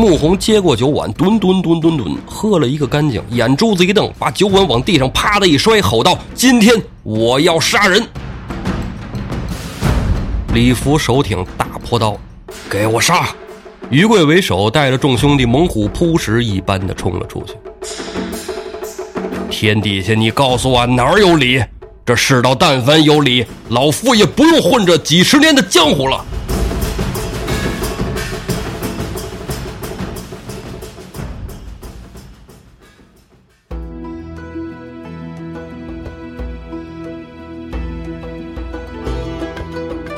穆弘接过酒碗，吨吨吨吨吨，喝了一个干净，眼珠子一瞪，把酒碗往地上啪的一摔，吼道：“今天我要杀人！”李福手挺大坡刀，给我杀！于贵为首，带着众兄弟猛虎扑食一般的冲了出去。天底下，你告诉我哪儿有理？这世道但凡有理，老夫也不用混这几十年的江湖了。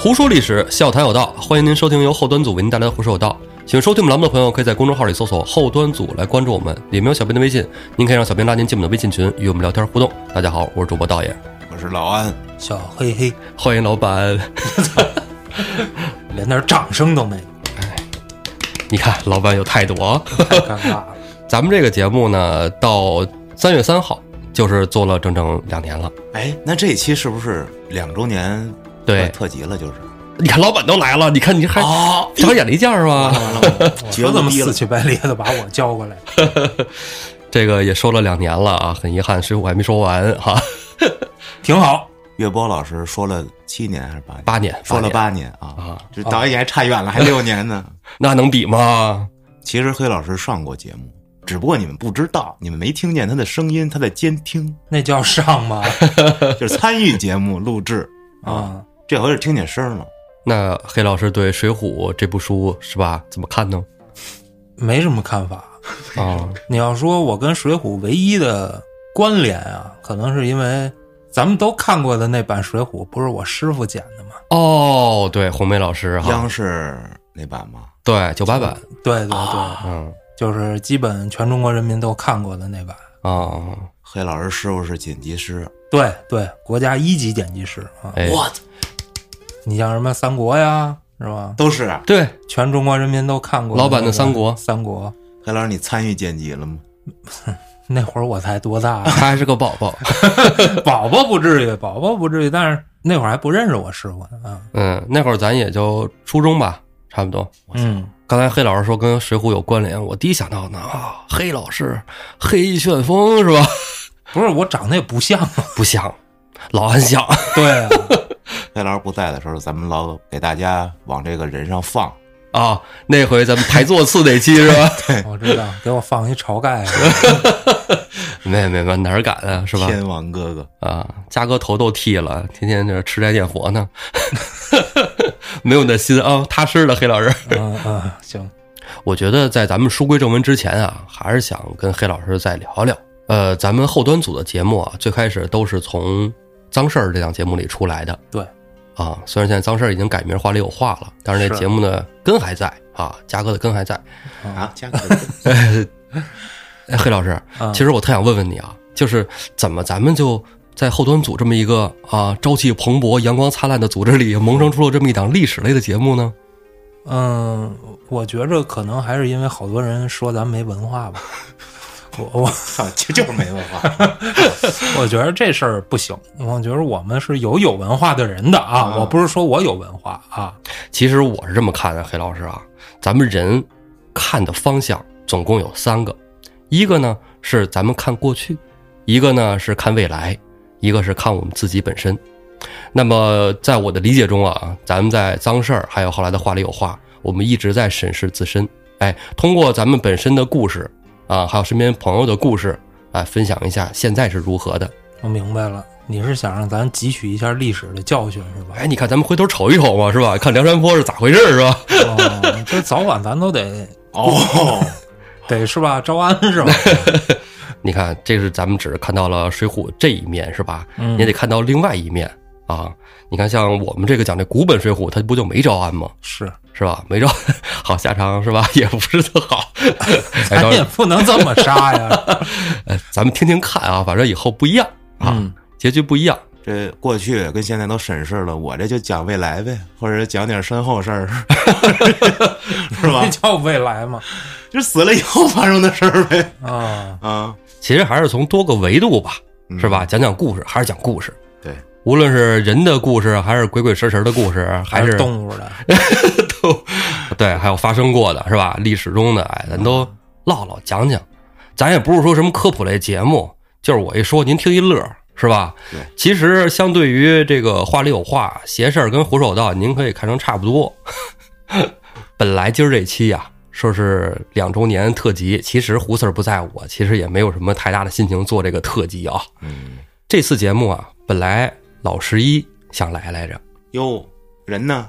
胡说历史，笑谈有道，欢迎您收听由后端组为您带来的《胡说有道》。喜欢收听我们栏目的朋友，可以在公众号里搜索“后端组”来关注我们，里面有小编的微信，您可以让小编拉您进我们的微信群，与我们聊天互动。大家好，我是主播道爷，我是老安，小黑黑，欢迎老板。连点掌声都没有，哎你看老板有态度啊！太尴尬了。咱们这个节目呢，到三月三号就是做了整整两年了。哎，那这一期是不是两周年对特急了？就是你看老板都来了，你看你还哦长眼力见儿是吧？完了完了，我 说这么绝了死乞白咧的把我叫过来，这个也说了两年了啊，很遗憾，水浒还没说完哈。挺好。岳波老师说了七年还是八年？八年，说了八年，八年啊啊！这导演还差远了，还六年呢。那能比吗？其实黑老师上过节目，只不过你们不知道，你们没听见他的声音，他在监听，那叫上吗？就是参与节目录制。啊，这回是听见声了，那黑老师对《水浒》这部书是吧？怎么看呢？没什么看法。啊，你要说我跟《水浒》唯一的关联啊，可能是因为咱们都看过的那版《水浒》，不是我师傅剪的吗？哦，对，红梅老师哈央，视那版吗？对，九八版，对对对，嗯就是基本全中国人民都看过的那版。啊，黑老师师傅是剪辑师，对对，国家一级剪辑师啊。哎，我你像什么三国呀，是吧？都是啊。对，全中国人民都看过老版的三国三国黑老师，你参与剪辑了吗？那会儿我才多大呀？他还是个宝宝，宝宝不至于，宝宝不至于，但是那会儿还不认识我师傅呢啊。嗯，那会儿咱也就初中吧，差不多。嗯，刚才黑老师说跟《水浒》有关联，我第一想到呢啊，黑老师黑旋风是吧？不是我长得也不像啊。不像，老安像。对啊，黑老师不在的时候，咱们老给大家往这个人上放。啊，那回咱们排座次那期是吧？我知道，给我放一晁盖。没没没，哪儿敢啊，是吧？天王哥哥，啊，嘉哥头都剃了，天天这吃斋念佛呢，没有那心啊，踏实的黑老师。嗯嗯，行，我觉得在咱们书归正文之前啊，还是想跟黑老师再聊聊。呃，咱们后端组的节目啊，最开始都是从《脏事儿》这档节目里出来的对，啊。虽然现在《脏事儿》已经改名话里有话了，但是那节目的根还在啊，嘉哥的根还在。啊，加个哎，黑 老师，嗯其实我特想问问你啊，就是怎么咱们就在后端组这么一个啊朝气蓬勃、阳光灿烂的组织里，萌生出了这么一档历史类的节目呢？嗯，我觉着可能还是因为好多人说咱没文化吧。我我操，就就是没文化。我觉得这事儿不行，我觉得我们是有有文化的人的啊，啊我不是说我有文化啊，其实我是这么看的，黑老师啊，咱们人看的方向总共有三个，一个呢是咱们看过去，一个呢是看未来，一个是看我们自己本身。那么在我的理解中啊，咱们在脏事儿还有后来的话里有话，我们一直在审视自身，哎，通过咱们本身的故事啊，还有身边朋友的故事，啊，分享一下现在是如何的。我明白了，你是想让咱汲取一下历史的教训是吧？哎，你看咱们回头瞅一瞅嘛，是吧？看梁山泊是咋回事儿，是吧？哦，这早晚咱都得哦，得是吧？招安是吧？你看，这是咱们只是看到了《水浒》这一面，是吧？嗯也得看到另外一面啊。你看，像我们这个讲这古本《水浒》，它不就没招安吗？是，是吧？没招，好下场是吧？也不是特好。哎，咱也，不能这么杀呀。哎，咱们听听看啊，反正以后不一样啊，嗯结局不一样。这过去跟现在都审视了，我这就讲未来呗，或者讲点身后事儿，是吧这？叫未来嘛？就死了以后发生的事儿呗。啊，啊，其实还是从多个维度吧，嗯是吧？讲讲故事，还是讲故事。对，无论是人的故事，还是鬼鬼神神的故事，还是动物的，都 对，还有发生过的是吧？历史中的，哎，咱都唠唠讲讲。咱也不是说什么科普类节目，就是我一说您听一乐，是吧？对。其实相对于这个话里有话，邪事儿跟胡说道，您可以看成差不多。本来今儿这期呀，说是两周年特辑，其实胡四儿不在我，其实也没有什么太大的心情做这个特辑啊。嗯，这次节目啊，本来老十一想来来着，哟，人呢？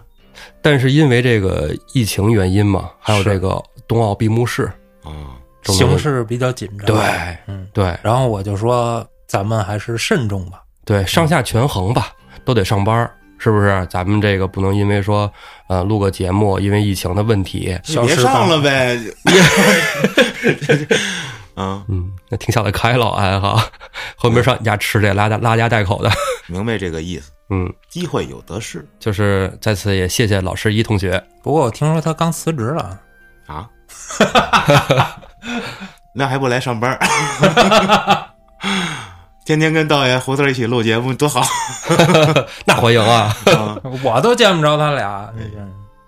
但是因为这个疫情原因嘛，还有这个冬奥闭幕式，啊，形势比较紧张。对，嗯，对然后我就说咱们还是慎重吧。对，上下权衡吧，都得上班，是不是？咱们这个不能因为说，呃，录个节目，因为疫情的问题，你别上了呗。啊，嗯，那挺想得开了，哎哈，后面上你家吃这拉家拉家带口的，明白这个意思。嗯，机会有得是就是在此也谢谢老师一同学，不过我听说他刚辞职了，啊，那还不来上班儿？天天跟道爷胡子儿一起录节目多好 那欢迎啊！啊！我都见不着他俩。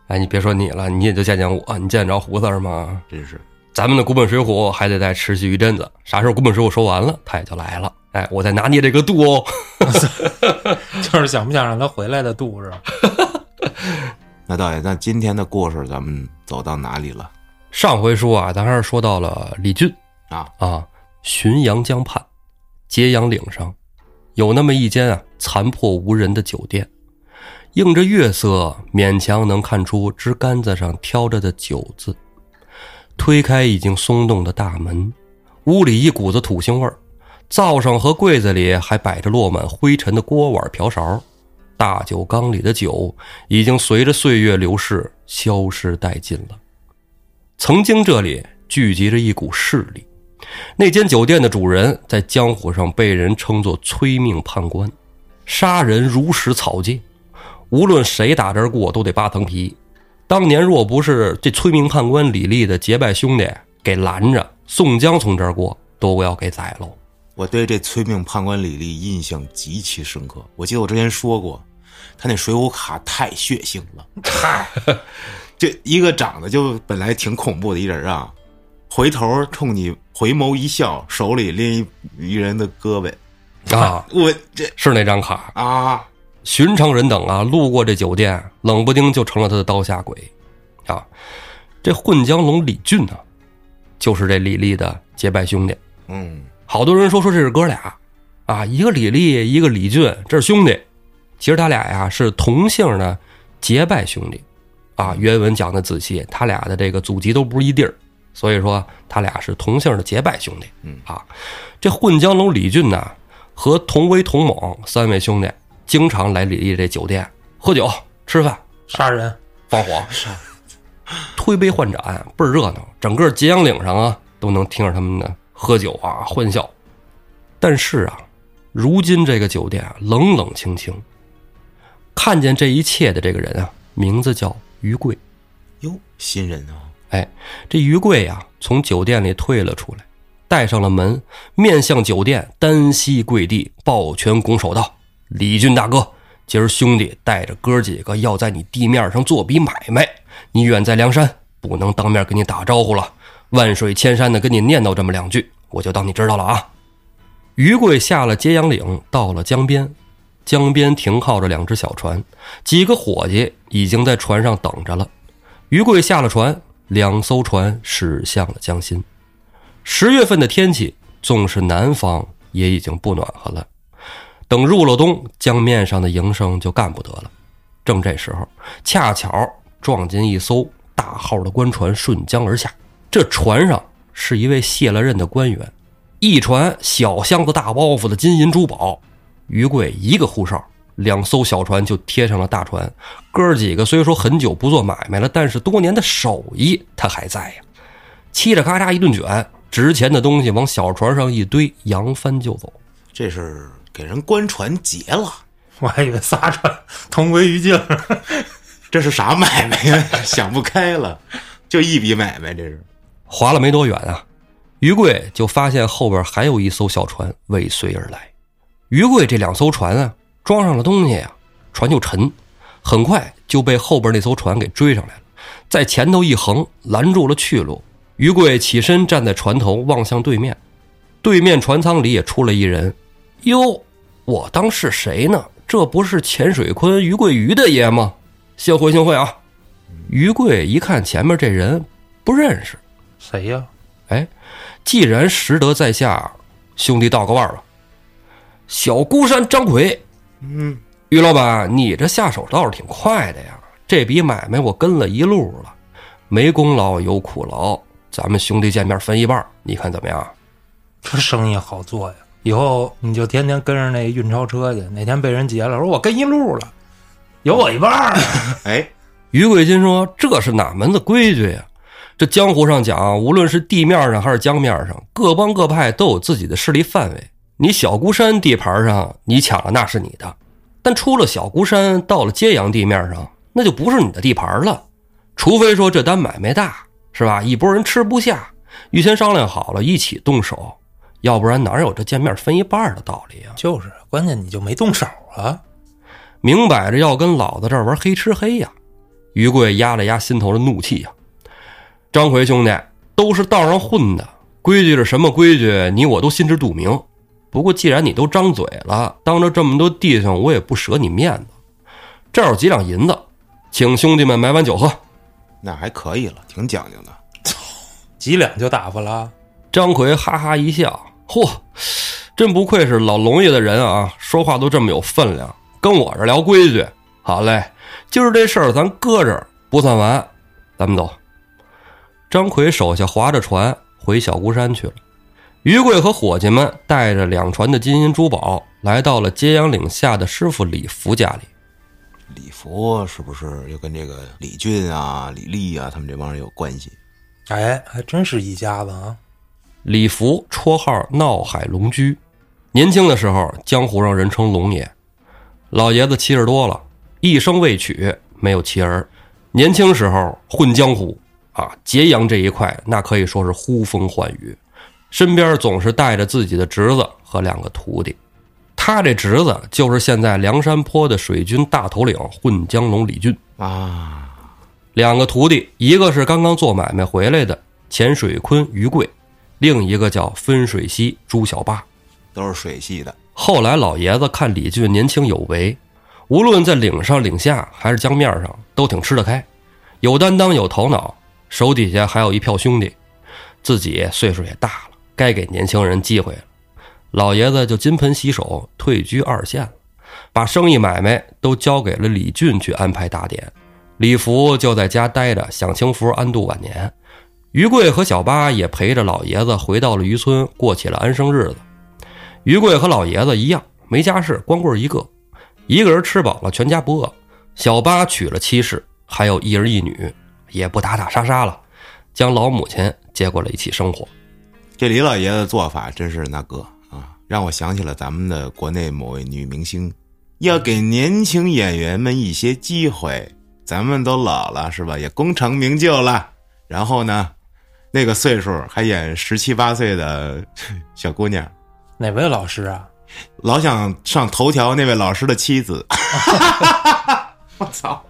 哎，你别说你了，你也就见见我，你见得着胡子儿吗？真是咱们的古本水浒还得再持续一阵子，啥时候古本水浒说完了，他也就来了。哎，我在拿捏这个度哦。就是想不想让他回来的度是吧？那导演，那今天的故事咱们走到哪里了上回书啊，咱还是说到了李俊啊？啊，浔阳江畔，揭阳岭上，有那么一间啊残破无人的酒店，映着月色，勉强能看出枝杆子上挑着的“酒”字。推开已经松动的大门，屋里一股子土腥味儿，灶上和柜子里还摆着落满灰尘的锅碗瓢勺，大酒缸里的酒已经随着岁月流逝消失殆尽了。曾经这里聚集着一股势力，那间酒店的主人在江湖上被人称作“催命判官”，杀人如食草芥，无论谁打这儿过都得扒层皮。当年若不是这催命判官李立的结拜兄弟给拦着，宋江从这儿过都要给宰喽。我对这催命判官李立印象极其深刻。我记得我之前说过，他那水浒卡太血腥了。嗨，这一个长得就本来挺恐怖的一人啊，回头冲你回眸一笑，手里拎一一人的胳膊。啊，我这是那张卡，啊，寻常人等啊，路过这酒店，冷不丁就成了他的刀下鬼，啊，这混江龙李俊呢，就是这李立的结拜兄弟。嗯，好多人说说这是哥俩，啊，一个李立，一个李俊，这是兄弟。其实他俩呀是同姓的结拜兄弟，啊，原文讲的仔细，他俩的这个祖籍都不是一地儿，所以说他俩是同姓的结拜兄弟。嗯啊，这混江龙李俊呢和同威、同猛三位兄弟经常来李立这酒店喝酒、吃饭、杀人，放火，推杯换盏，倍儿热闹。整个揭阳岭上啊，都能听着他们的喝酒啊、欢笑。但是啊，如今这个酒店啊，冷冷清清。看见这一切的这个人啊，名字叫于贵。哟，新人啊，哎，这于贵呀、从酒店里退了出来，带上了门，面向酒店，单膝跪地，抱拳拱手道：“李俊大哥，今儿兄弟带着哥几个要在你地面上做笔买卖，你远在梁山，不能当面跟你打招呼了。万水千山的跟你念叨这么两句，我就当你知道了啊。”于贵下了揭阳岭，到了江边，江边停靠着两只小船，几个伙计已经在船上等着了。于贵下了船，两艘船驶向了江心。十月份的天气，纵是南方，也已经不暖和了。等入了冬，江面上的营生就干不得了。正这时候，恰巧撞见一艘大号的官船顺江而下。这船上是一位卸了任的官员，一船小箱子大包袱的金银珠宝。于贵一个呼哨，两艘小船就贴上了大船。哥儿几个虽说很久不做买卖了，但是多年的手艺他还在呀。嘁哩咔嚓一顿卷，值钱的东西往小船上一堆，扬帆就走。这是给人官船劫了，我还以为仨船同归于尽。这是啥买卖呀？想不开了，就一笔买卖，这是。划了没多远啊，于贵就发现后边还有一艘小船尾随而来。于贵这两艘船啊，装上了东西呀、船就沉，很快就被后边那艘船给追上来了。在前头一横，拦住了去路。于贵起身站在船头，望向对面。对面船舱里也出来一人。哟，我当是谁呢？这不是钱水坤、于贵于大爷吗？幸会幸会啊！于贵一看前面这人，不认识。谁呀？哎，既然识得在下，兄弟道个腕吧。小孤山张奎，嗯，于老板，你这下手倒是挺快的呀！这笔买卖我跟了一路了，没功劳有苦劳，咱们兄弟见面分一半，你看怎么样？这生意好做呀！以后你就天天跟着那运钞车去，哪天被人劫了，说我跟一路了，有我一半儿。哎，于贵金说：“这是哪门子规矩呀？这江湖上讲，无论是地面上还是江面上，各帮各派都有自己的势力范围。你小孤山地盘上，你抢了那是你的；但出了小孤山，到了揭阳地面上，那就不是你的地盘了。除非说这单买卖大，是吧？一拨人吃不下，预先商量好了，一起动手。”要不然哪有这见面分一半的道理啊？就是，关键你就没动手啊，明摆着要跟老子这儿玩黑吃黑呀！于贵压了压心头的怒气呀。张奎兄弟都是道上混的，规矩是什么规矩，你我都心知肚明。不过既然你都张嘴了，当着这么多弟兄，我也不舍你面子。这有几两银子，请兄弟们买碗酒喝。那还可以了，挺讲究的。几两就打发了。张奎哈哈一笑。嚯，真不愧是老龙爷的人啊！说话都这么有分量，跟我这聊规矩。好嘞，今儿这事儿咱搁这儿不算完，咱们走。张奎手下划着船回小孤山去了。于贵和伙计们带着两船的金银珠宝，来到了揭阳岭下的师傅李福家里。李福是不是又跟这个李俊啊、李立啊他们这帮人有关系？哎，还真是一家子啊！李福绰号闹海龙驹，年轻的时候江湖上人称龙爷。老爷子七十多了，一生未娶，没有妻儿。年轻时候混江湖啊，揭阳这一块那可以说是呼风唤雨，身边总是带着自己的侄子和两个徒弟。他这侄子就是现在梁山坡的水军大头领混江龙李俊啊。两个徒弟，一个是刚刚做买卖回来的钱水坤于贵。另一个叫分水溪朱小八，都是水系的。后来老爷子看李俊年轻有为，无论在岭上岭下还是江面上，都挺吃得开，有担当有头脑，手底下还有一票兄弟，自己岁数也大了，该给年轻人机会了。老爷子就金盆洗手，退居二线了，把生意买卖都交给了李俊去安排打点，李福就在家待着，享清福，安度晚年。于贵和小八也陪着老爷子回到了渔村，过起了安生日子。于贵和老爷子一样，没家世，光棍一个，一个人吃饱了，全家不饿。小八娶了妻室，还有一儿一女，也不打打杀杀了，将老母亲接过来一起生活。这李老爷子做法真是那个啊，让我想起了咱们的国内某位女明星，要给年轻演员们一些机会。咱们都老了是吧？也功成名就了，然后呢？那个岁数还演十七八岁的 小姑娘，哪位老师啊？老想上头条那位老师的妻子。我操！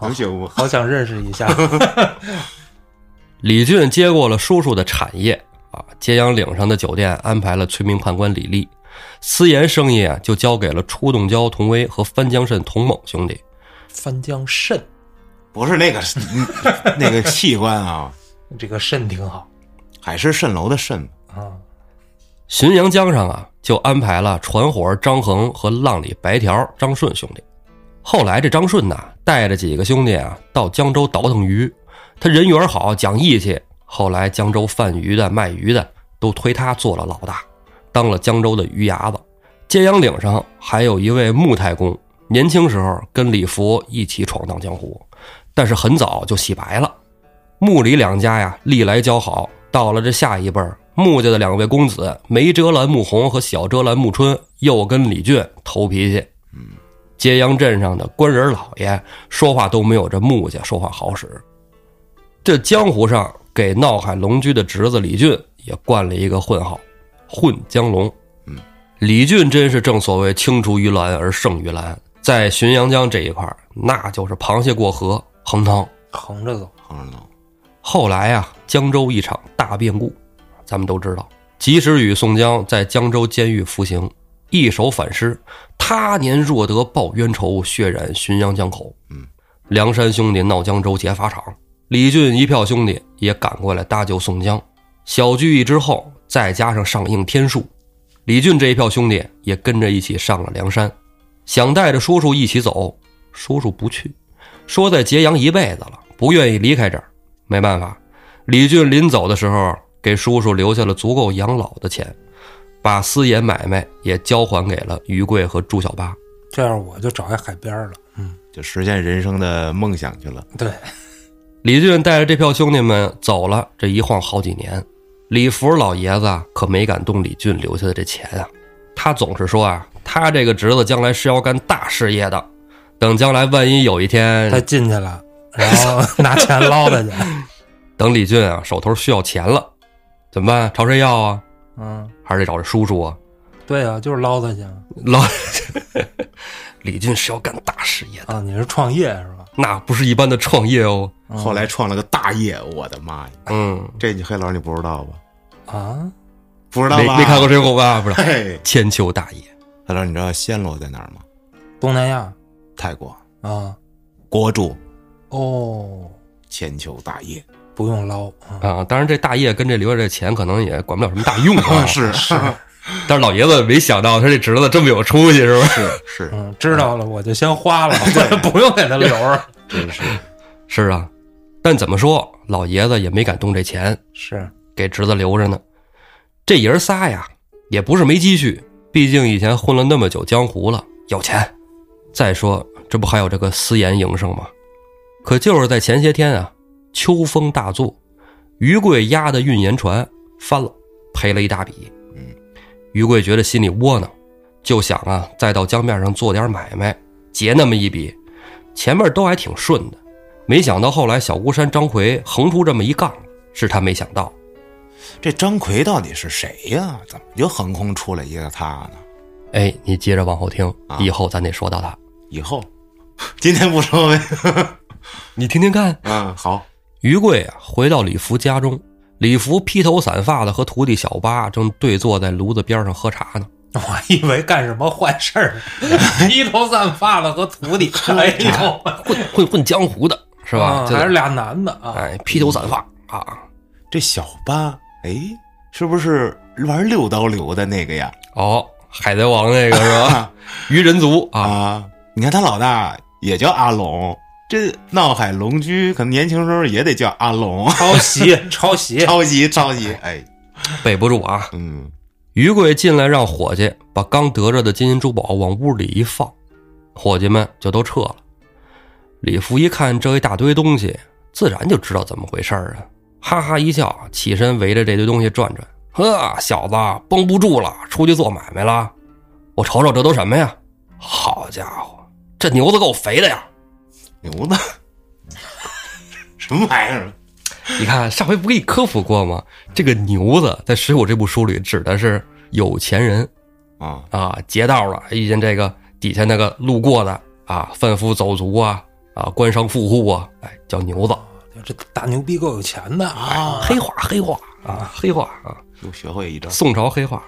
能行不？好想认识一下。李俊接过了叔叔的产业啊，揭阳岭上的酒店安排了催命判官李立，私盐生意啊就交给了出洞蛟童威和翻江蜃童猛兄弟。翻江蜃 不是那个那个器官啊。这个肾挺好，海市蜃楼的蜃啊。浔阳江上啊，就安排了船伙张衡和浪里白条张顺兄弟。后来这张顺呐，带着几个兄弟啊，到江州倒腾鱼。他人缘好，讲义气。后来江州贩鱼的、卖鱼的都推他做了老大，当了江州的鱼牙子。揭阳岭上还有一位穆太公，年轻时候跟李福一起闯荡江湖，但是很早就洗白了。穆李两家呀，历来交好。到了这下一辈，穆家的两位公子梅遮拦穆弘和小遮拦穆春又跟李俊投脾气。嗯，揭阳镇上的官人老爷说话都没有这穆家说话好使。这江湖上给闹海龙驹的侄子李俊也冠了一个混号“混江龙”。嗯，李俊真是正所谓青出于蓝而胜于蓝，在浔阳江这一块那就是螃蟹过河，横汤横着走。横着走，后来啊，江州一场大变故，咱们都知道，及时雨、宋江在江州监狱服刑，一首反诗：“他年若得报冤仇，血染浔阳江口。”嗯，梁山兄弟闹江州劫法场，李俊一票兄弟也赶过来搭救宋江。小聚义之后，再加上上应天数，李俊这一票兄弟也跟着一起上了梁山，想带着叔叔一起走，叔叔不去，说在揭阳一辈子了，不愿意离开这儿。没办法，李俊临走的时候给叔叔留下了足够养老的钱，把私盐买卖也交还给了于贵和朱小八。这样我就找一海边了。嗯，就实现人生的梦想去了。对，李俊带着这票兄弟们走了，这一晃好几年。李福老爷子啊可没敢动李俊留下的这钱啊，他总是说啊，他这个侄子将来是要干大事业的，等将来万一有一天他进去了，然后 拿钱捞他去。等李俊啊手头需要钱了，怎么办？朝谁要啊？嗯，还是得找这叔叔啊？对啊，就是捞他去捞李俊是要干大事业的，啊。你是创业是吧？那不是一般的创业哦。后来创了个大业，我的妈呀！嗯，这你黑老师你不知道吧？啊，不知道吧？没没看过《水浒》吧？不是嘿，千秋大业。黑老师，你知道暹罗在哪儿吗？东南亚泰国啊，国主哦，千秋大业不用捞啊。啊，当然这大业跟这留下这钱可能也管不了什么大用啊。是是但是老爷子没想到他这侄子这么有出息，是吧？是是，嗯，知道了，我就先花了，不用给他留着。真 是是啊，但怎么说，老爷子也没敢动这钱，是，给侄子留着呢。这爷儿仨呀，也不是没积蓄，毕竟以前混了那么久江湖了，有钱。再说，这不还有这个私盐营生吗？可就是在前些天啊，秋风大作，于贵押的运盐船翻了，赔了一大笔。嗯，于贵觉得心里窝囊，就想啊，再到江面上做点买卖，结那么一笔。前面都还挺顺的，没想到后来小孤山张奎横出这么一杠，是他没想到。这张奎到底是谁呀？怎么就横空出来一个他呢？哎，你接着往后听，啊以后咱得说到他。以后 今天不说呗？你听听看，嗯，好，于贵啊，回到李福家中，李福披头散发的和徒弟小八正对坐在炉子边上喝茶呢。我以为干什么坏事儿，披头散发的和徒弟，哎呦，混混混江湖的是吧？还是俩男的啊？哎，披头散发啊。这小八，哎，是不是玩六刀流的那个呀？哦，海贼王那个是吧？鱼人族啊，啊，你看他老大也叫阿龙，这闹海龙驹可能年轻时候也得叫阿龙，抄袭，抄袭，抄袭抄袭，哎，背不住啊。嗯，于贵进来让伙计把刚得着的金银珠宝往屋里一放，伙计们就都撤了。李福一看这一大堆东西，自然就知道怎么回事儿啊，哈哈一笑，起身围着这堆东西转转。呵，小子绷不住了，出去做买卖了。我瞅瞅这都什么呀？好家伙，这牛子够肥的呀！牛子，什么玩意儿？你看上回不给你科普过吗？这个牛子在《水浒》这部书里指的是有钱人，啊，啊，劫道了，遇见这个底下那个路过的啊，贩夫走卒啊，啊，官商富户啊，哎，叫牛子，这大牛逼够有钱的啊！黑话黑话啊，黑话啊，又学会一招。宋朝黑话。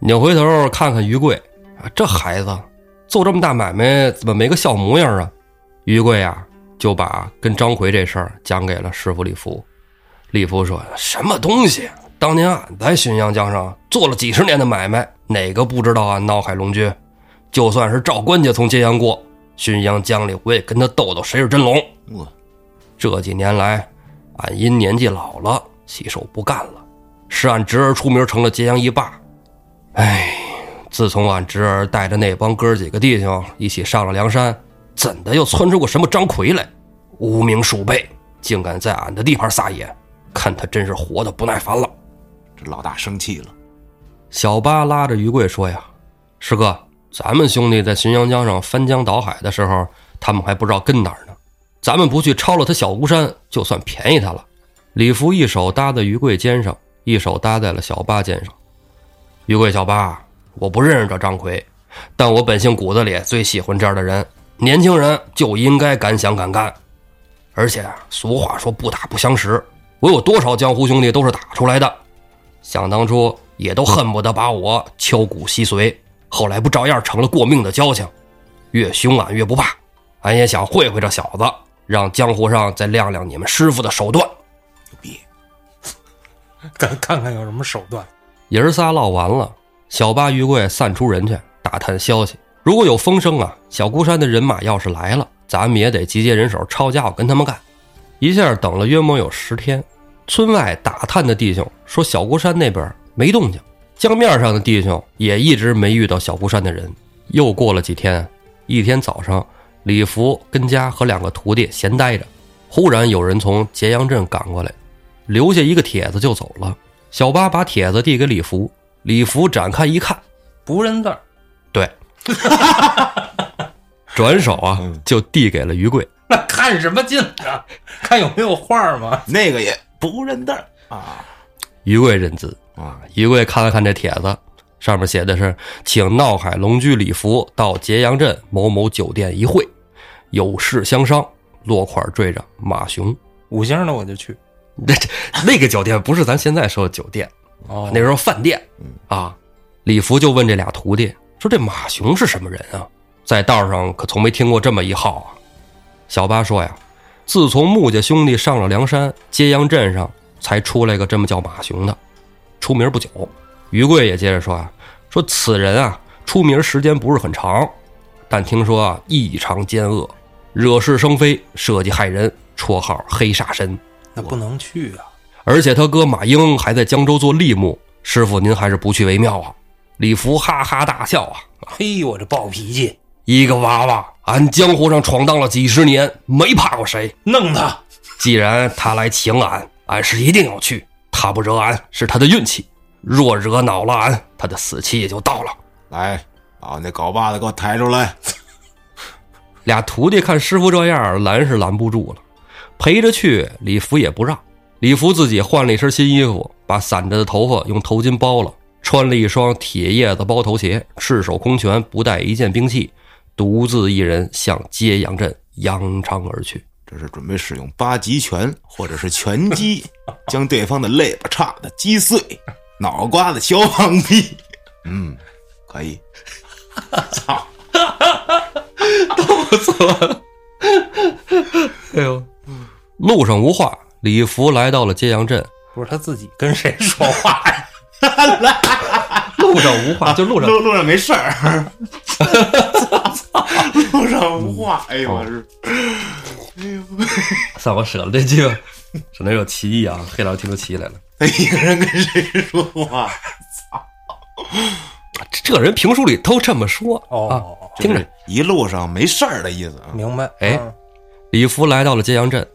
扭回头看看于贵啊，这孩子做这么大买卖，怎么没个笑模样啊？于贵啊，就把跟张奎这事儿讲给了师傅李福。李福说：“什么东西？当年俺在浔阳江上做了几十年的买卖，哪个不知道俺闹海龙驹？就算是赵官家从揭阳过，浔阳江里我也跟他斗斗谁是真龙。我这几年来，俺因年纪老了，洗手不干了，是俺侄儿出名成了揭阳一霸。哎，自从俺侄儿带着那帮哥几个弟兄一起上了梁山，怎的又窜出个什么张奎来，无名鼠辈，竟敢在俺的地盘撒野，看他真是活得不耐烦了。这老大生气了，小八拉着于贵说呀：“师哥，咱们兄弟在浔阳江上翻江倒海的时候，他们还不知道跟哪儿呢。咱们不去抄了他小孤山，就算便宜他了。”李福一手搭在于贵肩上，一手搭在了小八肩上。于贵，小八，我不认识这张奎，但我本性骨子里最喜欢这样的人。年轻人就应该敢想敢干，而且啊，俗话说不打不相识，我有多少江湖兄弟都是打出来的，想当初也都恨不得把我敲骨吸髓，后来不照样成了过命的交情？越凶俺越不怕，俺也想会会这小子，让江湖上再亮亮你们师傅的手段。牛逼！看看看有什么手段。爷儿仨唠完了，小八、于贵散出人去打探消息。如果有风声啊，小孤山的人马要是来了，咱们也得集结人手抄家伙跟他们干。一下等了约莫有十天，村外打探的弟兄说小孤山那边没动静，江面上的弟兄也一直没遇到小孤山的人。又过了几天，一天早上，李福跟家和两个徒弟闲待着，忽然有人从揭阳镇赶过来，留下一个帖子就走了。小八把帖子递给李福，李福展开一看，不认字儿，转手啊就递给了于贵。那看什么劲啊？看有没有画吗？那个也不认字儿啊于贵认字，啊！于贵看了看这帖子，上面写的是：“请闹海龙居李福到揭阳镇某某酒店一会，有事相商。”落款缀着马雄。五星的我就去。那 这那个酒店不是咱现在说的酒店，哦那时候饭店啊。李福就问这俩徒弟说：“这马雄是什么人啊？在道上可从没听过这么一号啊。”小八说呀：“自从穆家兄弟上了梁山，揭阳镇上才出来个这么叫马雄的，出名不久。”于贵也接着说啊：“说此人啊，出名时间不是很长，但听说啊异常奸恶，惹是生非，设计害人，绰号黑煞神。”那不能去啊！而且他哥马英还在江州做吏目，师傅您还是不去为妙啊！李福哈哈大笑啊，嘿，我这暴脾气，一个娃娃，俺江湖上闯荡了几十年，没怕过谁。弄他！既然他来请俺，俺是一定要去。他不惹俺是他的运气，若惹恼了俺，他的死期也就到了。来，把那镐把子给我抬出来！俩徒弟看师傅这样，拦是拦不住了，陪着去，李福也不让。李福自己换了一身新衣服，把散着的头发用头巾包了，穿了一双铁叶子包头鞋，赤手空拳，不带一件兵器，独自一人向揭阳镇扬长而去。这是准备使用八极拳或者是拳击，将对方的肋巴叉子击碎，脑瓜子削放屁。嗯，可以。操！哎呦，路上无话，李福来到了揭阳镇。不是他自己跟谁说话呀？路上无话，就路上路路上没事儿。路上无话。哎呦，我是 算我舍了这句，省得有歧义啊。黑老师听出歧义来了。一个人跟谁说话？操这人评书里都这么说啊哦，听着。一路上没事儿的意思啊。明白？哎嗯李福来到了揭阳镇，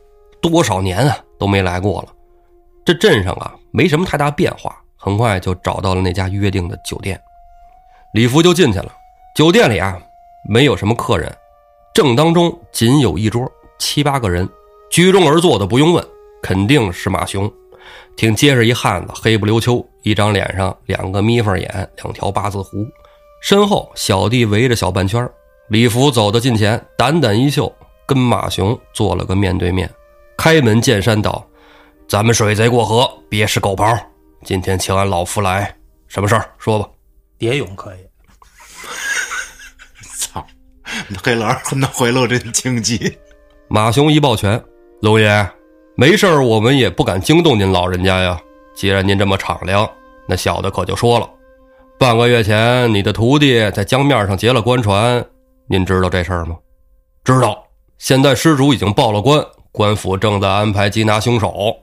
多少年啊都没来过了。这镇上啊没什么太大变化，很快就找到了那家约定的酒店。李福就进去了。酒店里啊没有什么客人，正当中仅有一桌七八个人，居中而坐的不用问，肯定是马雄。挺结实一汉子，黑不溜秋，一张脸上两个眯缝眼，两条八字胡，身后小弟围着小半圈李福走到近前，掸掸衣袖，跟马雄做了个面对面，开门见山道：“咱们水贼过河，别是狗刨。今天请俺老夫来，什么事儿？说吧。蝶泳可以。操！黑老师那回路真经济。”马雄一抱拳：“龙爷，没事儿，我们也不敢惊动您老人家呀。既然您这么敞亮，那小的可就说了，半个月前你的徒弟在江面上劫了官船，您知道这事儿吗？知道。现在失主已经报了官，官府正在安排缉拿凶手，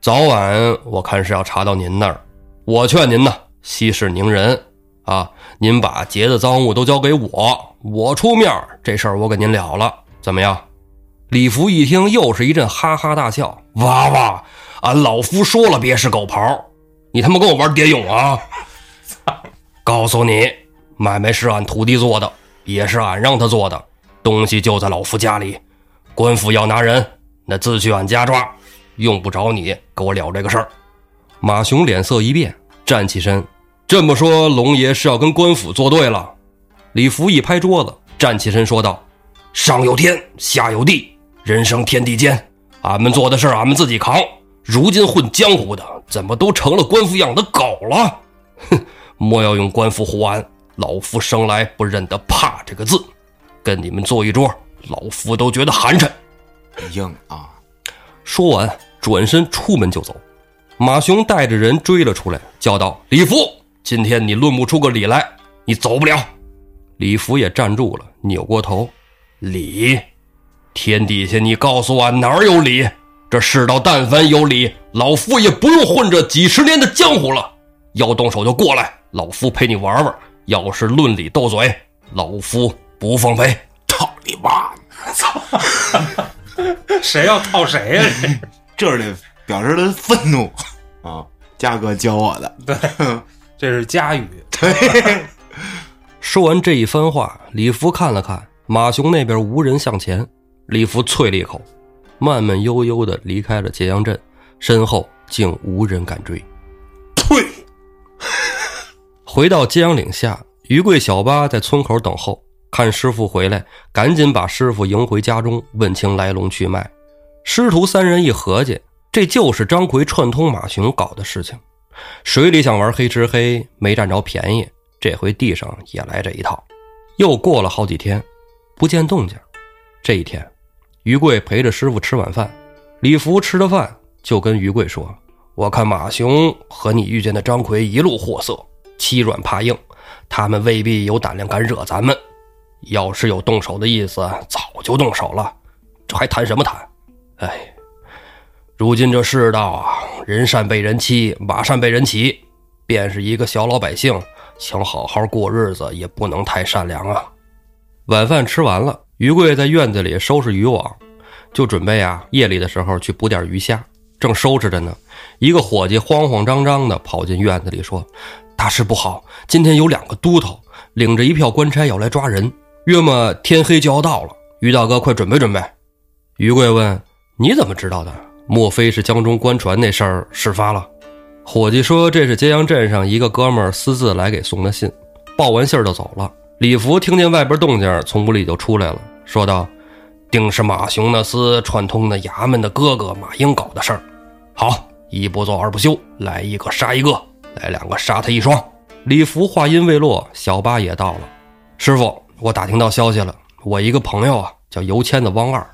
早晚我看是要查到您那儿。我劝您呢，息事宁人啊！您把劫的赃物都交给我，我出面，这事儿我给您了了，怎么样？李福一听，又是一阵哈哈大笑。娃娃，俺老夫说了，别是狗刨，你他妈跟我玩蝶泳啊！告诉你，买卖是俺徒弟做的，也是俺让他做的，东西就在老夫家里。官府要拿人，那自去俺家抓，用不着你给我聊这个事儿。马雄脸色一变，站起身。这么说，龙爷是要跟官府作对了？李福一拍桌子，站起身说道：“上有天，下有地，人生天地间，俺们做的事儿俺们自己扛。如今混江湖的怎么都成了官府养的狗了？哼，莫要用官府唬俺，老夫生来不认得怕这个字。跟你们坐一桌，老夫都觉得寒碜。硬啊！说完，转身出门就走。马雄带着人追了出来，叫道：“李福，今天你论不出个理来，你走不了。”李福也站住了，扭过头：“理？天底下你告诉我哪儿有理？这世道但凡有理，老夫也不用混这几十年的江湖了。要动手就过来，老夫陪你玩玩。要是论理斗嘴，老夫不奉陪。操你妈！操！谁要套谁呀？这得表示他愤怒 啊！嘉哥教我的，对，这是家语。对，说完这一番话，李福看了看马雄那边无人向前，李福啐了一口，慢慢悠悠的离开了揭阳镇，身后竟无人敢追。退。回到揭阳岭下，于贵小八在村口等候，看师傅回来，赶紧把师傅迎回家中，问清来龙去脉。师徒三人一合计，这就是张奎串通马雄搞的事情。水里想玩黑吃黑，没占着便宜，这回地上也来这一套。又过了好几天，不见动静。这一天，于贵陪着师傅吃晚饭，李福吃了饭就跟于贵说：“我看马雄和你遇见的张奎一路货色，欺软怕硬，他们未必有胆量敢惹咱们。要是有动手的意思，早就动手了，这还谈什么谈？哎。”如今这世道啊，人善被人欺，马善被人骑。便是一个小老百姓，想好好过日子，也不能太善良啊。晚饭吃完了，于贵在院子里收拾渔网，就准备啊夜里的时候去捕点鱼虾。正收拾着呢，一个伙计慌慌张张的跑进院子里说：“大事不好！今天有两个都头领着一票官差要来抓人，约么天黑就要到了。于大哥，快准备准备。”于贵问：“你怎么知道的？”莫非是江中官船那事儿事发了？伙计说这是揭阳镇上一个哥们儿私自来给送的信，报完信儿就走了。李福听见外边动静，从屋里就出来了，说道：“定是马雄那厮串通那衙门的哥哥马英搞的事儿。好，一不做二不休，来一个杀一个，来两个杀他一双。”李福话音未落，小八也到了。师傅，我打听到消息了，我一个朋友啊，叫油签子汪二，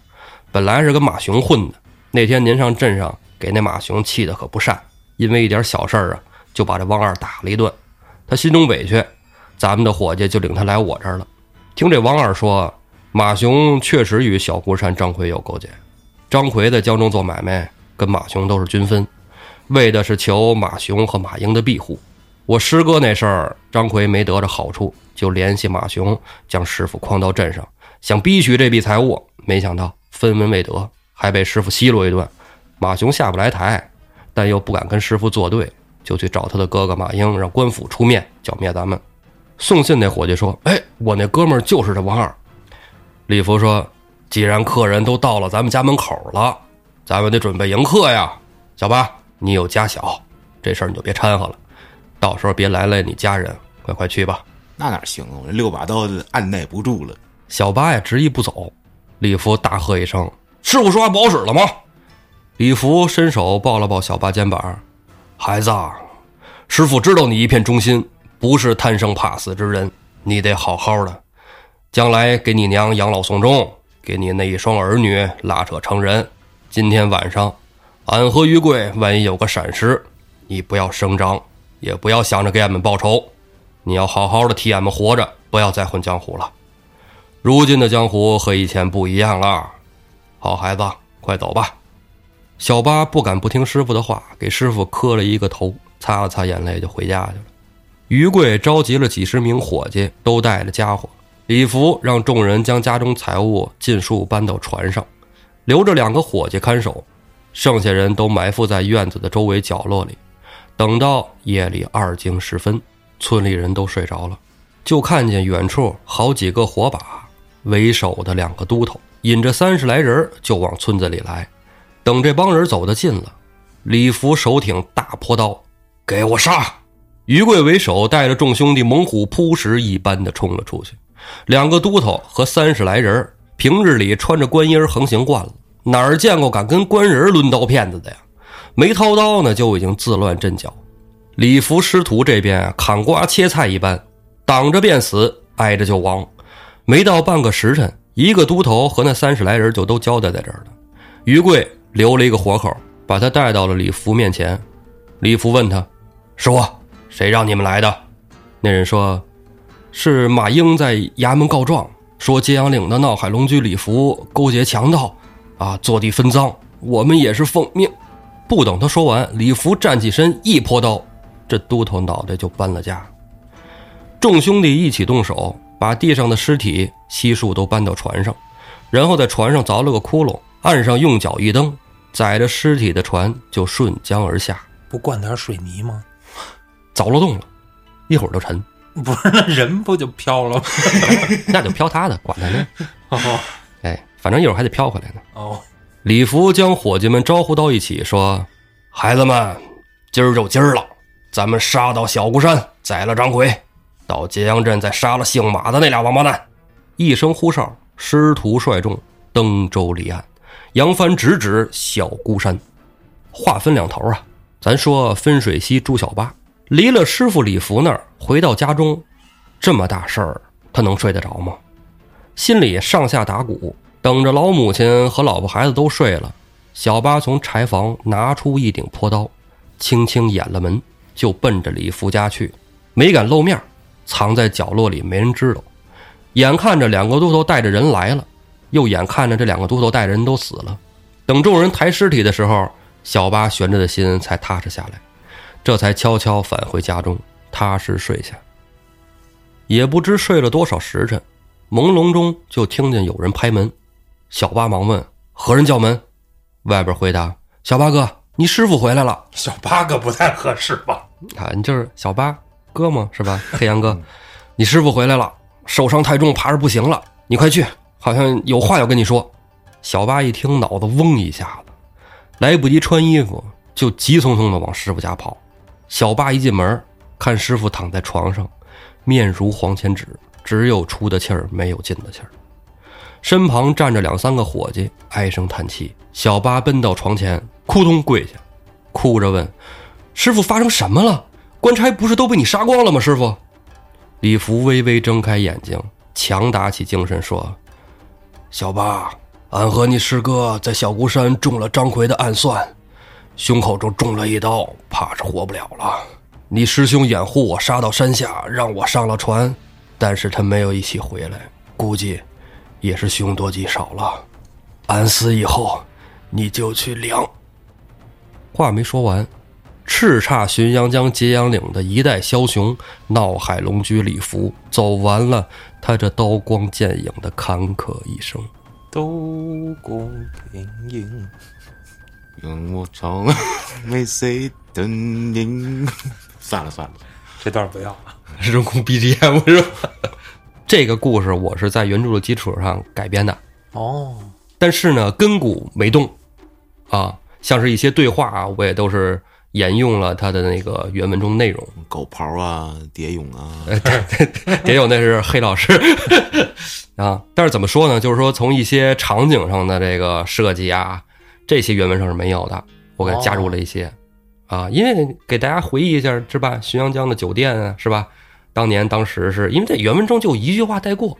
本来是跟马雄混的。那天您上镇上给那马雄气得可不善，因为一点小事儿啊，就把这汪二打了一顿，他心中委屈，咱们的伙计就领他来我这儿了。听这汪二说，马雄确实与小孤山张奎有勾结，张奎在江中做买卖，跟马雄都是均分，为的是求马雄和马英的庇护。我师哥那事儿，张奎没得着好处，就联系马雄将师傅诓到镇上，想逼取这笔财物，没想到分文未得。还被师傅奚落一顿，马雄下不来台，但又不敢跟师傅作对，就去找他的哥哥马英，让官府出面剿灭咱们。送信那伙计说：“哎，我那哥们儿就是这王二。”李福说：“既然客人都到了咱们家门口了，咱们得准备迎客呀。小八，你有家小，这事儿你就别掺和了，到时候别来了你家人，快快去吧。”那哪行啊！我这六把刀子按耐不住了。小八呀执意不走。李福大喝一声。师傅说话不好使了吗？李福伸手抱了抱小八肩膀，孩子，师傅知道你一片忠心，不是贪生怕死之人，你得好好的，将来给你娘养老送终，给你那一双儿女拉扯成人。今天晚上，俺和于贵万一有个闪失，你不要声张，也不要想着给俺们报仇，你要好好的替俺们活着，不要再混江湖了。如今的江湖和以前不一样了。好孩子，快走吧！小八不敢不听师傅的话，给师傅磕了一个头，擦了擦眼泪就回家去了。于贵召集了几十名伙计，都带着家伙。李福让众人将家中财物尽数搬到船上，留着两个伙计看守，剩下人都埋伏在院子的周围角落里。等到夜里二更时分，村里人都睡着了，就看见远处好几个火把，为首的两个都头。引着三十来人就往村子里来，等这帮人走得近了，李福手挺大坡刀，给我杀！于贵为首，带着众兄弟猛虎扑食一般的冲了出去。两个都头和三十来人平日里穿着官衣横行惯了，哪儿见过敢跟官人抡刀片子的呀？没掏刀呢，就已经自乱阵脚。李福师徒这边，砍瓜切菜一般，挡着便死，挨着就亡。没到半个时辰，一个都头和那三十来人就都交代在这儿了。于贵留了一个活口，把他带到了李福面前。李福问他：“说，谁让你们来的？”那人说：“是马英在衙门告状，说揭阳岭的闹海龙驹李福勾结强盗，啊，坐地分赃。我们也是奉命。”不等他说完，李福站起身，一泼刀，这都头脑袋就搬了家。众兄弟一起动手，把地上的尸体悉数都搬到船上，然后在船上凿了个窟窿，岸上用脚一蹬，载着尸体的船就顺江而下。不灌点水泥吗？凿了洞了，一会儿就沉，不是，那人不就飘了吗？那就飘他的，管他呢。哦 哎，反正一会儿还得飘回来呢。哦，李福将伙计们招呼到一起，说：“孩子们，今儿就今儿了，咱们杀到小孤山，宰了张奎，到揭阳镇再杀了姓马的那俩王八蛋。”一声呼哨，师徒率众登舟离岸，扬帆直指小孤山。话分两头啊，咱说分水西朱小八离了师傅李福那儿，回到家中，这么大事儿，他能睡得着吗？心里上下打鼓，等着老母亲和老婆孩子都睡了，小八从柴房拿出一顶破刀，轻轻掩了门，就奔着李福家去，没敢露面，藏在角落里没人知道。眼看着两个都头带着人来了，又眼看着这两个都头带着人都死了，等众人抬尸体的时候，小八悬着的心才踏实下来，这才悄悄返回家中，踏实睡下。也不知睡了多少时辰。朦胧中就听见有人拍门，小八忙问何人叫门，外边回答小八哥，你师傅回来了。小八哥不太合适吧？啊，你就是小八哥吗？是吧？黑羊哥，你师傅回来了，受伤太重，爬着不行了，你快去，好像有话要跟你说。小八一听，脑子嗡一下子，来不及穿衣服，就急匆匆的往师傅家跑。小八一进门，看师傅躺在床上，面如黄钱纸。只有出的气儿，没有进的气儿。身旁站着两三个伙计，唉声叹气。小八奔到床前，扑通跪下，哭着问：“师傅，发生什么了？官差不是都被你杀光了吗？”师傅，李福微微睁开眼睛，强打起精神说：“小八，俺和你师哥在小孤山中了张奎的暗算，胸口中中了一刀，怕是活不了了。你师兄掩护我杀到山下，让我上了船。”但是他没有一起回来，估计也是凶多吉少了。俺死以后，你就去量。话没说完，叱咤浔阳江揭阳岭的一代枭雄闹海龙驹李福走完了他这刀光剑影的坎坷一生。刀光剑影，让我唱没谁的名。算了算了，这段不要了。人工 BGM 是吧？这个故事我是在原著的基础上改编的，哦，但是呢，根骨没动，啊，像是一些对话啊，我也都是沿用了它的那个原文中内容。狗刨啊，蝶泳啊，蝶泳那是黑老师 啊，但是怎么说呢？就是说从一些场景上的这个设计啊，这些原文上是没有的，我给加入了一些。啊，因为给大家回忆一下，是吧？浔阳江的酒店啊，是吧？当年当时是因为在原文中就一句话带过，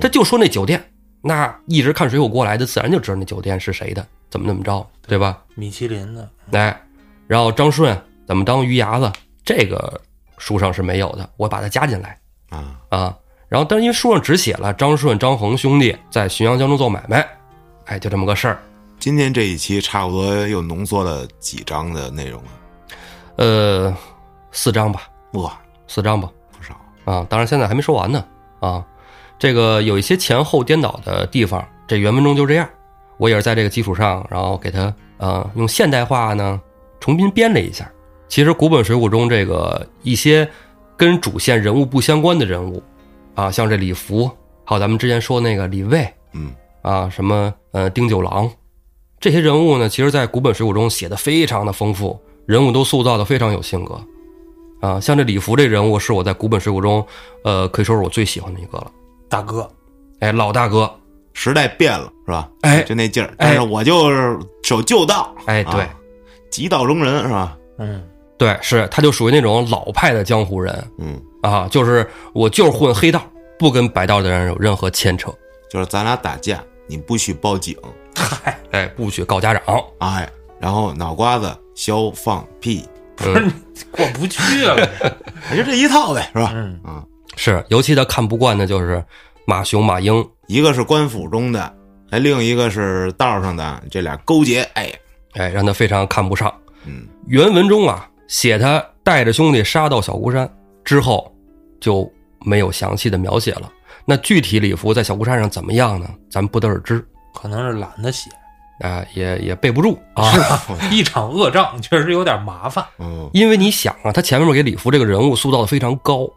他就说那酒店，那一直看水浒过来的，自然就知道那酒店是谁的，怎么怎么着，对吧？米其林的，哎，然后张顺怎么当鱼牙子，这个书上是没有的，我把它加进来啊啊。然后，但是因为书上只写了张顺、张衡兄弟在浔阳江中做买卖，哎，就这么个事儿。今天这一期差不多又浓缩了几章的内容了。呃，四章吧，哇，四章吧，不少啊！当然现在还没说完呢啊，这个有一些前后颠倒的地方，这原文中就这样。我也是在这个基础上，然后给它呃用现代化呢重新编了一下。其实古本《水浒》中这个一些跟主线人物不相关的人物啊，像这李福，还有咱们之前说那个李卫，嗯啊，什么呃丁九郎，这些人物呢，其实在古本《水浒》中写的非常的丰富。人物都塑造的非常有性格，啊，像这李福这人物是我在古本水浒中，呃，可以说是我最喜欢的一个了。大哥，哎，老大哥，时代变了，是吧？哎就那劲儿。哎但是我就是守旧道，哎，对啊极道中人是吧？嗯，对，是他就属于那种老派的江湖人。嗯，啊，就是我就是混黑道，不跟白道的人有任何牵扯，就是咱俩打架，你不许报警，嗨，哎，不许告家长，哎，然后脑瓜子削放屁，不是你过不去了。就这一套呗，是吧？嗯，啊，是，尤其他看不惯的就是马雄、马英，一个是官府中的，哎，另一个是道上的，这俩勾结，哎，哎，让他非常看不上。嗯，原文中啊，写他带着兄弟杀到小孤山之后，就没有详细的描写了。那具体李福在小孤山上怎么样呢？咱们不得而知，可能是懒得写，啊、也也背不住啊。是吧？一场恶仗确实有点麻烦。嗯，因为你想啊，他前面给李福这个人物塑造的非常高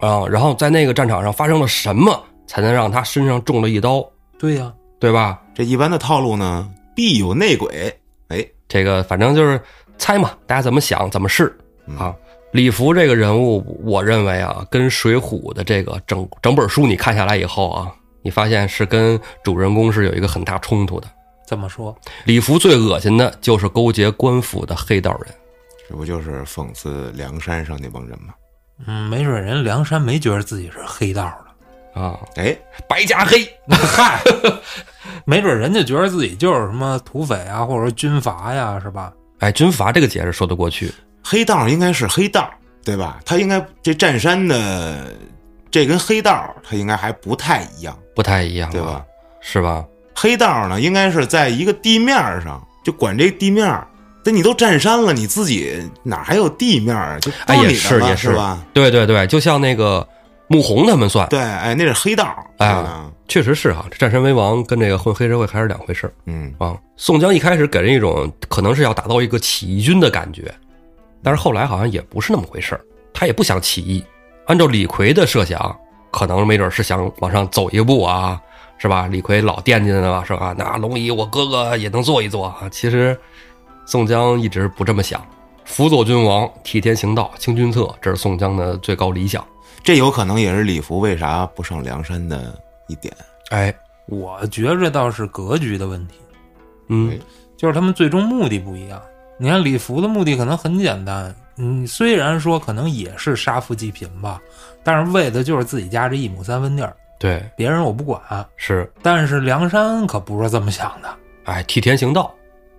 啊，然后在那个战场上发生了什么，才能让他身上中了一刀，对呀、对吧？这一般的套路呢，必有内鬼，哎，这个反正就是猜嘛，大家怎么想怎么试。啊。李福这个人物，我认为啊，跟《水浒》的这个整整本书你看下来以后啊，你发现是跟主人公是有一个很大冲突的。怎么说，李福最恶心的就是勾结官府的黑道人，这不就是讽刺梁山上那帮人吗？嗯，没准人梁山没觉得自己是黑道的，啊，哎，白加黑，嗨，没准人家觉得自己就是什么土匪啊，或者说军阀呀，是吧？哎，军阀这个解释说得过去。黑道应该是黑道，对吧？他应该这占山的，这跟黑道他应该还不太一样，不太一样，对吧？？是吧？黑道呢，应该是在一个地面上，就管这地面儿。但你都占山了，你自己哪还有地面儿啊？就哎，也都你的了是也是吧？？对对对，就像那个穆弘他们算，对，哎，那是黑道，哎确实是哈，这占山为王跟这个混黑社会还是两回事儿嗯，啊。宋江一开始给人一种可能是要打造一个起义军的感觉，但是后来好像也不是那么回事儿，他也不想起义。按照李逵的设想，可能没准是想往上走一步啊，是吧？李逵老惦记着呢，是吧？那龙椅我哥哥也能坐一坐啊。其实宋江一直不这么想，辅佐君王，替天行道，清君侧，这是宋江的最高理想。这有可能也是李福为啥不上梁山的一点。哎，我觉着倒是格局的问题，嗯，就是他们最终目的不一样。你看李福的目的可能很简单，嗯，虽然说可能也是杀富济贫吧，但是为的就是自己家这一亩三分地儿，对，别人我不管。是，但是梁山可不是这么想的，哎，替天行道，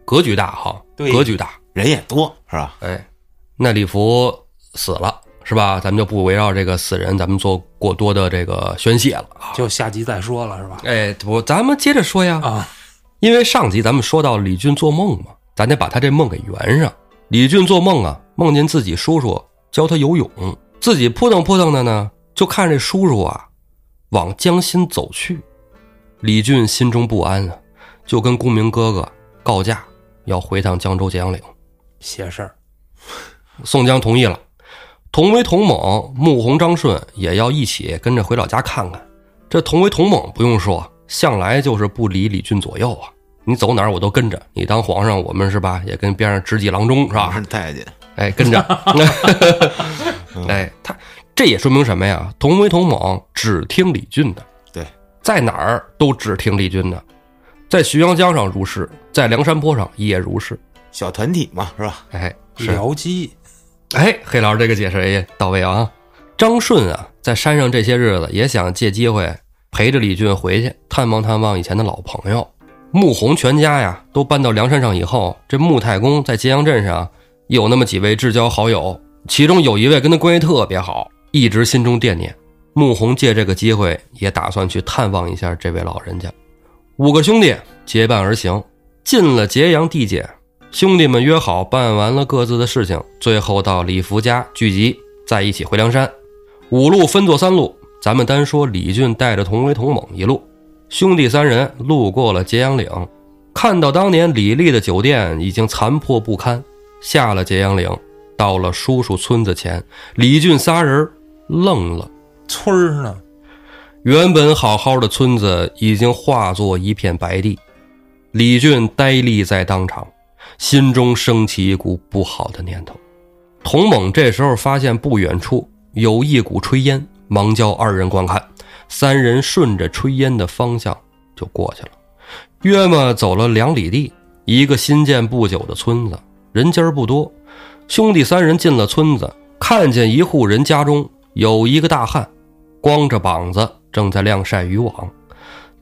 格局大哈，对格局大。人也多，是吧？哎，那李福死了是吧？咱们就不围绕这个死人，咱们做过多的这个宣泄了啊。就下集再说了，是吧？哎，不，咱们接着说呀，啊，因为上集咱们说到李俊做梦嘛，咱得把他这梦给圆上。李俊做梦啊，梦见自己叔叔教他游泳，自己扑腾扑腾的呢，就看这叔叔啊往江心走去。李俊心中不安啊，就跟公明哥哥告假，要回趟江州解阳岭。邪事儿，宋江同意了，同为同猛，穆弘、张顺也要一起跟着回老家看看。这同为同猛不用说，向来就是不离李俊左右啊。你走哪儿我都跟着，你当皇上，我们是吧？也跟边上直戟郎中是吧？是 太监，哎，跟着。哎，他这也说明什么呀？同为同猛，只听李俊的，对，在哪儿都只听李俊的。在浔阳江上如是，在梁山坡上也如是。小团体嘛，是吧？哎，是僚机，哎，黑老师这个解释也到位啊！张顺啊，在山上这些日子也想借机会陪着李俊回去探望探望以前的老朋友。穆弘全家呀，都搬到梁山上以后，这穆太公在揭阳镇上有那么几位至交好友，其中有一位跟他关系特别好，一直心中惦念。穆弘借这个机会也打算去探望一下这位老人家。五个兄弟结伴而行，进了揭阳地界，兄弟们约好办完了各自的事情，最后到李福家聚集，在一起回梁山。五路分作三路，咱们单说李俊带着同为同猛一路，兄弟三人路过了揭阳岭，看到当年李立的酒店已经残破不堪，下了揭阳岭，到了叔叔村子前，李俊仨人愣了。村儿呢？原本好好的村子已经化作一片白地，李俊呆立在当场，心中升起一股不好的念头。童猛这时候发现不远处有一股炊烟，忙叫二人观看。三人顺着炊烟的方向就过去了。约么走了两里地，一个新建不久的村子，人家儿不多。兄弟三人进了村子，看见一户人家中有一个大汉，光着膀子正在晾晒渔网。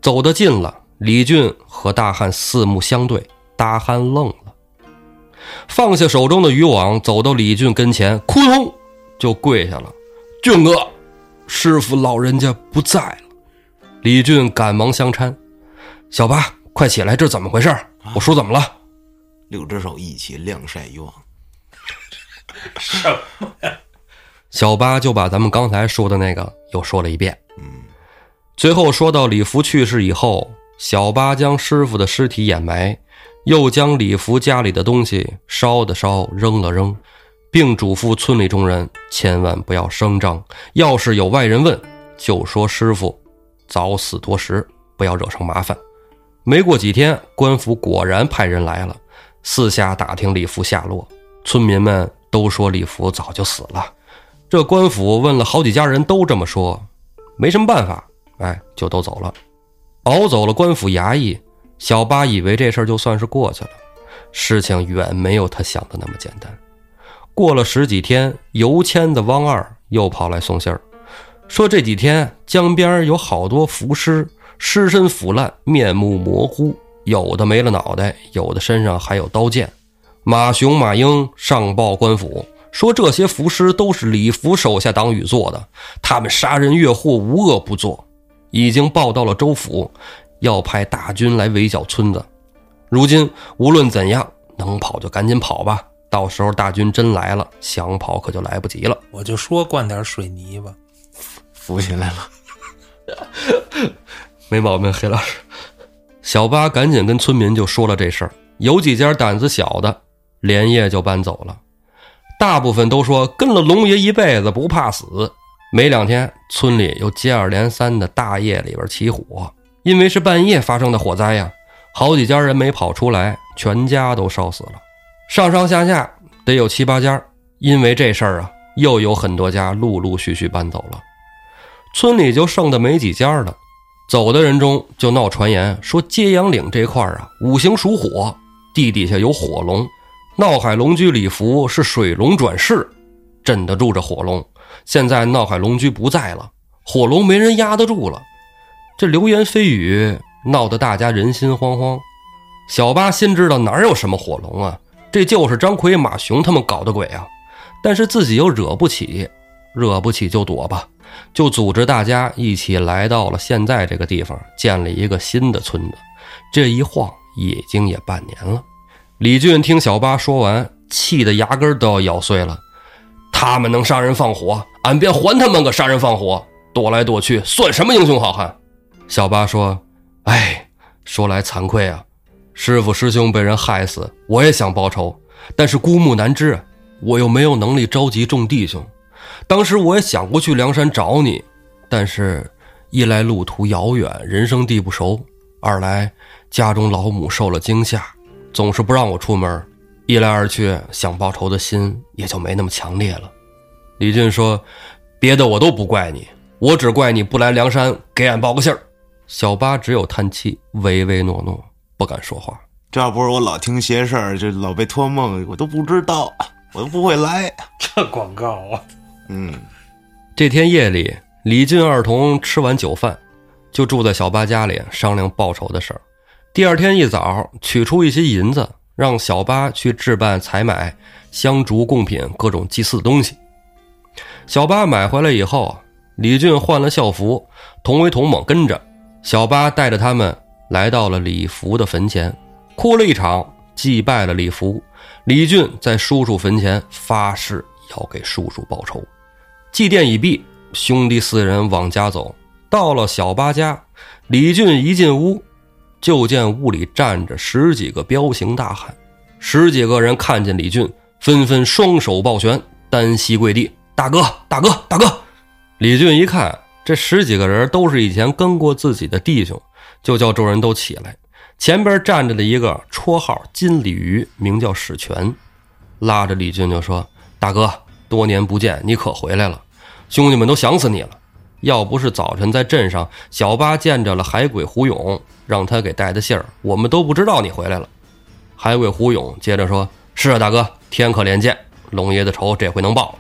走得近了，李俊和大汉四目相对，大汉愣了，放下手中的渔网，走到李俊跟前，扑通就跪下了：“俊哥，师傅老人家不在了。”李俊赶忙相搀：“小八，快起来，这怎么回事？我叔怎么了？”六只手一起晾晒渔网。什么呀？小八就把咱们刚才说的那个又说了一遍。嗯，最后说到李福去世以后，小八将师傅的尸体掩埋，又将李福家里的东西烧的烧，扔了扔，并嘱咐村里众人千万不要声张，要是有外人问，就说师傅早死多时，不要惹上麻烦。没过几天，官府果然派人来了，四下打听李福下落，村民们都说李福早就死了。这官府问了好几家人，都这么说，没什么办法，哎，就都走了。熬走了官府衙役，小八以为这事儿就算是过去了。事情远没有他想的那么简单。过了十几天，邮签的汪二又跑来送信儿，说这几天江边有好多浮尸，尸身腐烂，面目模糊，有的没了脑袋，有的身上还有刀剑。马雄、马英上报官府。说这些浮尸都是李福手下党羽做的，他们杀人越货，无恶不作，已经报到了州府，要派大军来围剿村子。如今无论怎样，能跑就赶紧跑吧，到时候大军真来了，想跑可就来不及了。我就说灌点水泥吧，浮起来了。没毛病，黑老师。小八赶紧跟村民就说了这事儿，有几家胆子小的，连夜就搬走了。大部分都说跟了龙爷一辈子不怕死。没两天，村里又接二连三的大夜里边起火，因为是半夜发生的火灾呀，好几家人没跑出来，全家都烧死了。上上下下得有七八家，因为这事儿啊，又有很多家陆陆续续搬走了，村里就剩的没几家了。走的人中就闹传言说，揭阳岭这块儿啊，五行属火，地底下有火龙。闹海龙居李福是水龙转世，镇得住这火龙。现在闹海龙居不在了，火龙没人压得住了。这流言蜚语闹得大家人心惶惶。小八心知道哪有什么火龙啊，这就是张奎、马雄他们搞的鬼啊。但是自己又惹不起，惹不起就躲吧，就组织大家一起来到了现在这个地方，建了一个新的村子。这一晃已经也半年了。李俊听小八说完，气得牙根都要咬碎了。他们能杀人放火，俺便还他们个杀人放火，躲来躲去，算什么英雄好汉？小八说：“哎，说来惭愧啊，师傅师兄被人害死，我也想报仇，但是孤木难支，我又没有能力召集众弟兄。当时我也想过去梁山找你，但是，一来路途遥远，人生地不熟；二来家中老母受了惊吓。”总是不让我出门，一来二去，想报仇的心也就没那么强烈了。李俊说：“别的我都不怪你，我只怪你不来梁山给俺报个信儿。”小八只有叹气，唯唯诺诺，不敢说话。这要不是我老听邪事儿，这老被托梦，我都不知道，我都不会来。这广告啊！嗯，这天夜里，李俊二童吃完酒饭，就住在小八家里商量报仇的事儿。第二天一早，取出一些银子，让小八去置办采买香烛贡品、各种祭祀的东西。小八买回来以后，李俊换了校服，同为同猛跟着小八，带着他们来到了李福的坟前，哭了一场，祭拜了李福。李俊在叔叔坟前发誓要给叔叔报仇。祭奠已毕，兄弟四人往家走。到了小八家，李俊一进屋。就见屋里站着十几个彪形大汉，十几个人看见李俊，纷纷双手抱拳，单膝跪地：“大哥，大哥，大哥！”李俊一看，这十几个人都是以前跟过自己的弟兄，就叫众人都起来。前边站着的一个绰号金鲤鱼，名叫史全，拉着李俊就说：“大哥，多年不见，你可回来了？兄弟们都想死你了。”要不是早晨在镇上小八见着了海鬼胡勇，让他给带的信儿，我们都不知道你回来了。”海鬼胡勇接着说：“是啊，大哥，天可怜见，龙爷的仇这回能报。”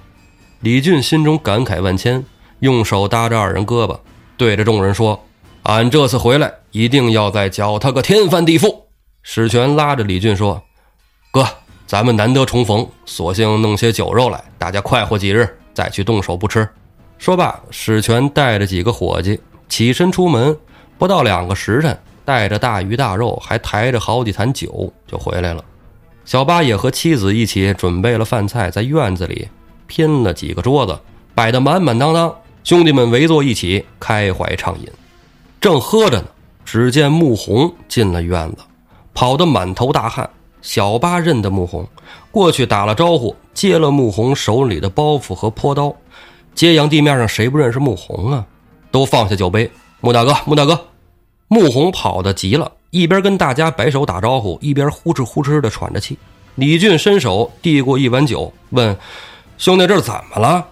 李俊心中感慨万千，用手搭着二人胳膊，对着众人说：“俺这次回来，一定要再搅他个天翻地覆。”史全拉着李俊说：“哥，咱们难得重逢，索性弄些酒肉来，大家快活几日，再去动手不迟。”说罢，史全带着几个伙计起身出门，不到两个时辰，带着大鱼大肉，还抬着好几坛酒就回来了。小八也和妻子一起准备了饭菜，在院子里。拼了几个桌子，摆得满满当当，兄弟们围坐一起，开怀畅饮。正喝着呢，只见穆红进了院子，跑得满头大汗。小八认得穆红，过去打了招呼，接了穆红手里的包袱和坡刀。揭阳地面上谁不认识穆红啊？都放下酒杯，穆大哥，穆大哥。穆红跑得急了，一边跟大家摆手打招呼，一边呼哧呼哧的喘着气。李俊伸手递过一碗酒，问。兄弟，这是怎么了？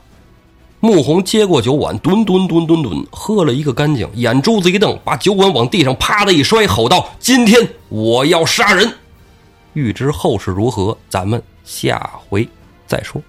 穆弘接过酒碗，吨吨吨吨吨喝了一个干净，眼珠子一瞪，把酒碗往地上啪的一摔，吼道：“今天我要杀人！”欲知后事如何，咱们下回再说。